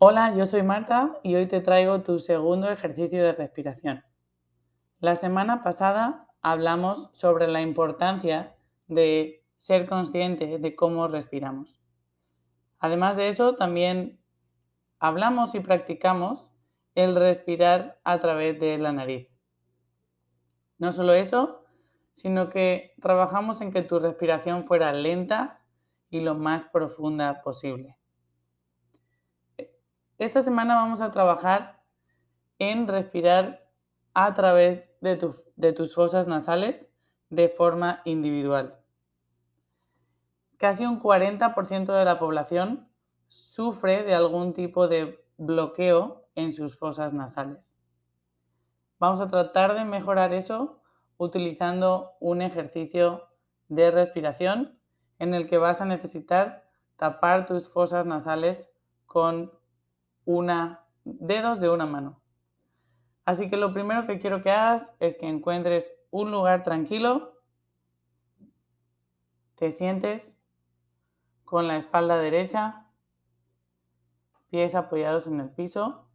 Hola, yo soy Marta y hoy te traigo tu segundo ejercicio de respiración. La semana pasada hablamos sobre la importancia de ser consciente de cómo respiramos. Además de eso, también hablamos y practicamos el respirar a través de la nariz. No solo eso, sino que trabajamos en que tu respiración fuera lenta y lo más profunda posible. Esta semana vamos a trabajar en respirar a través de, tus fosas nasales de forma individual. Casi un 40% de la población sufre de algún tipo de bloqueo en sus fosas nasales. Vamos a tratar de mejorar eso utilizando un ejercicio de respiración en el que vas a necesitar tapar tus fosas nasales con una, dedos de una mano. Así que lo primero que quiero que hagas es que encuentres un lugar tranquilo, te sientes con la espalda derecha, pies apoyados en el piso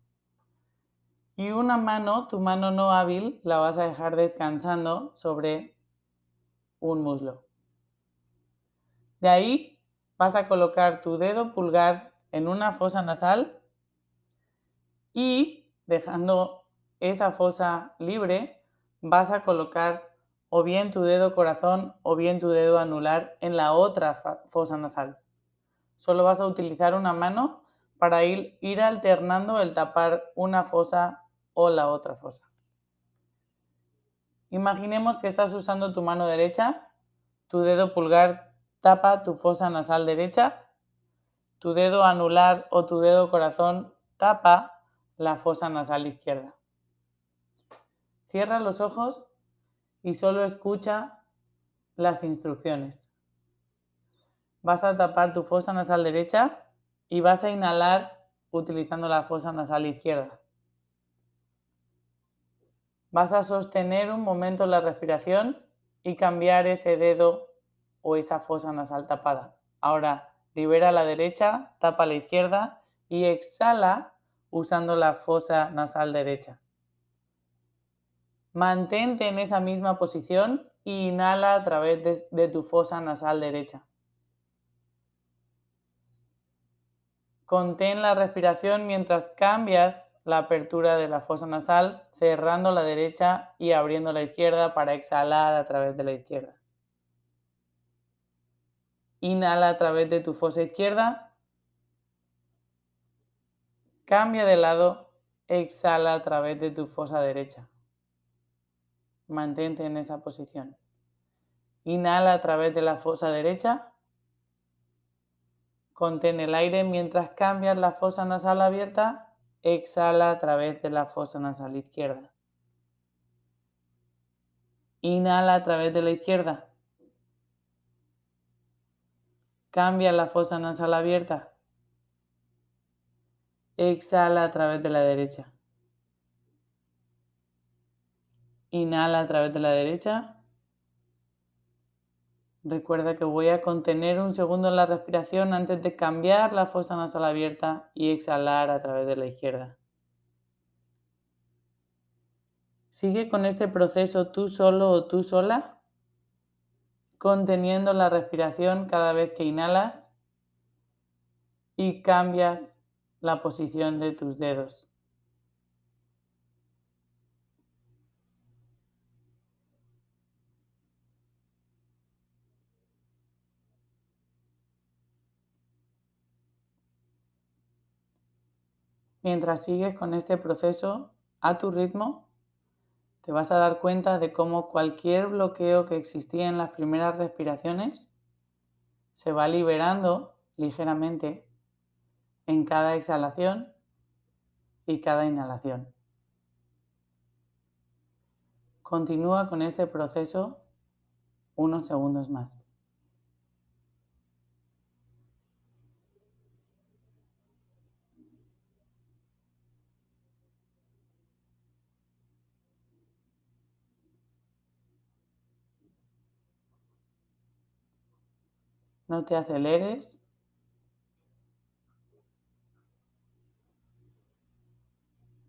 y una mano, tu mano no hábil, la vas a dejar descansando sobre un muslo. De ahí vas a colocar tu dedo pulgar en una fosa nasal y dejando esa fosa libre, vas a colocar o bien tu dedo corazón o bien tu dedo anular en la otra fosa nasal. Solo vas a utilizar una mano para ir, ir alternando el tapar una fosa o la otra fosa. Imaginemos que estás usando tu mano derecha, tu dedo pulgar tapa tu fosa nasal derecha, tu dedo anular o tu dedo corazón tapa la fosa nasal izquierda. Cierra los ojos y solo escucha las instrucciones. Vas a tapar tu fosa nasal derecha y vas a inhalar utilizando la fosa nasal izquierda. Vas a sostener un momento la respiración y cambiar ese dedo o esa fosa nasal tapada. Ahora libera la derecha, tapa la izquierda y exhala usando la fosa nasal derecha. Mantente en esa misma posición e inhala a través de, de tu fosa nasal derecha. Contén la respiración mientras cambias la apertura de la fosa nasal, cerrando la derecha y abriendo la izquierda para exhalar a través de la izquierda. Inhala a través de tu fosa izquierda Cambia de lado, exhala a través de tu fosa derecha. Mantente en esa posición. Inhala a través de la fosa derecha. Contén el aire mientras cambias la fosa nasal abierta. Exhala a través de la fosa nasal izquierda. Inhala a través de la izquierda. Cambia la fosa nasal abierta. Exhala a través de la derecha. Inhala a través de la derecha. Recuerda que voy a contener un segundo la respiración antes de cambiar la fosa nasal abierta y exhalar a través de la izquierda. Sigue con este proceso tú solo o tú sola, conteniendo la respiración cada vez que inhalas y cambias la posición de tus dedos. Mientras sigues con este proceso a tu ritmo, te vas a dar cuenta de cómo cualquier bloqueo que existía en las primeras respiraciones se va liberando ligeramente en cada exhalación y cada inhalación. Continúa con este proceso unos segundos más. No te aceleres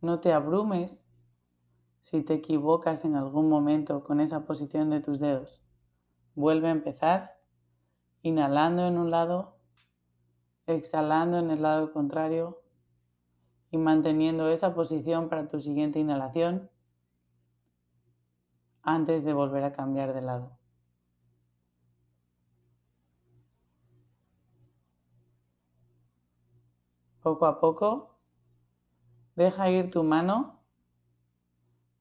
No te abrumes si te equivocas en algún momento con esa posición de tus dedos. Vuelve a empezar, inhalando en un lado, exhalando en el lado contrario y manteniendo esa posición para tu siguiente inhalación antes de volver a cambiar de lado. Poco a poco, deja ir tu mano,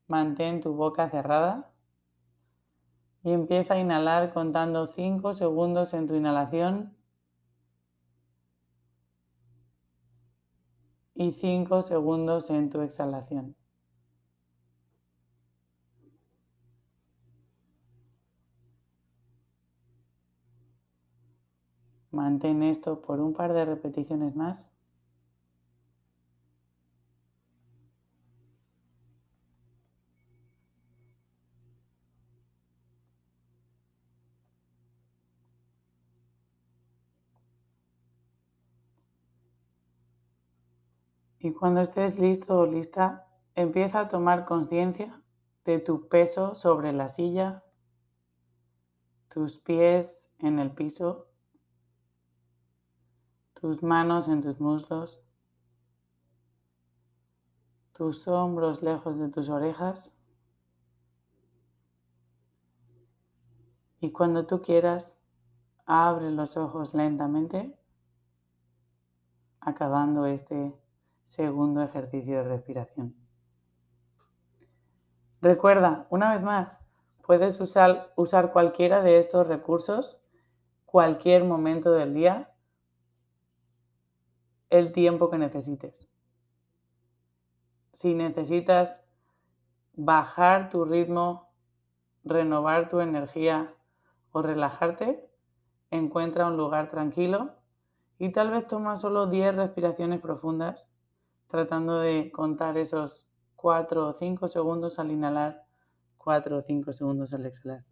mantén tu boca cerrada y empieza a inhalar contando 5 segundos en tu inhalación y 5 segundos en tu exhalación. Mantén esto por un par de repeticiones más. Y cuando estés listo o lista, empieza a tomar conciencia de tu peso sobre la silla, tus pies en el piso tus manos en tus muslos, tus hombros lejos de tus orejas. Y cuando tú quieras, abre los ojos lentamente, acabando este segundo ejercicio de respiración. Recuerda, una vez más, puedes usar, usar cualquiera de estos recursos cualquier momento del día el tiempo que necesites. Si necesitas bajar tu ritmo, renovar tu energía o relajarte, encuentra un lugar tranquilo y tal vez toma solo 10 respiraciones profundas, tratando de contar esos 4 o 5 segundos al inhalar, 4 o 5 segundos al exhalar.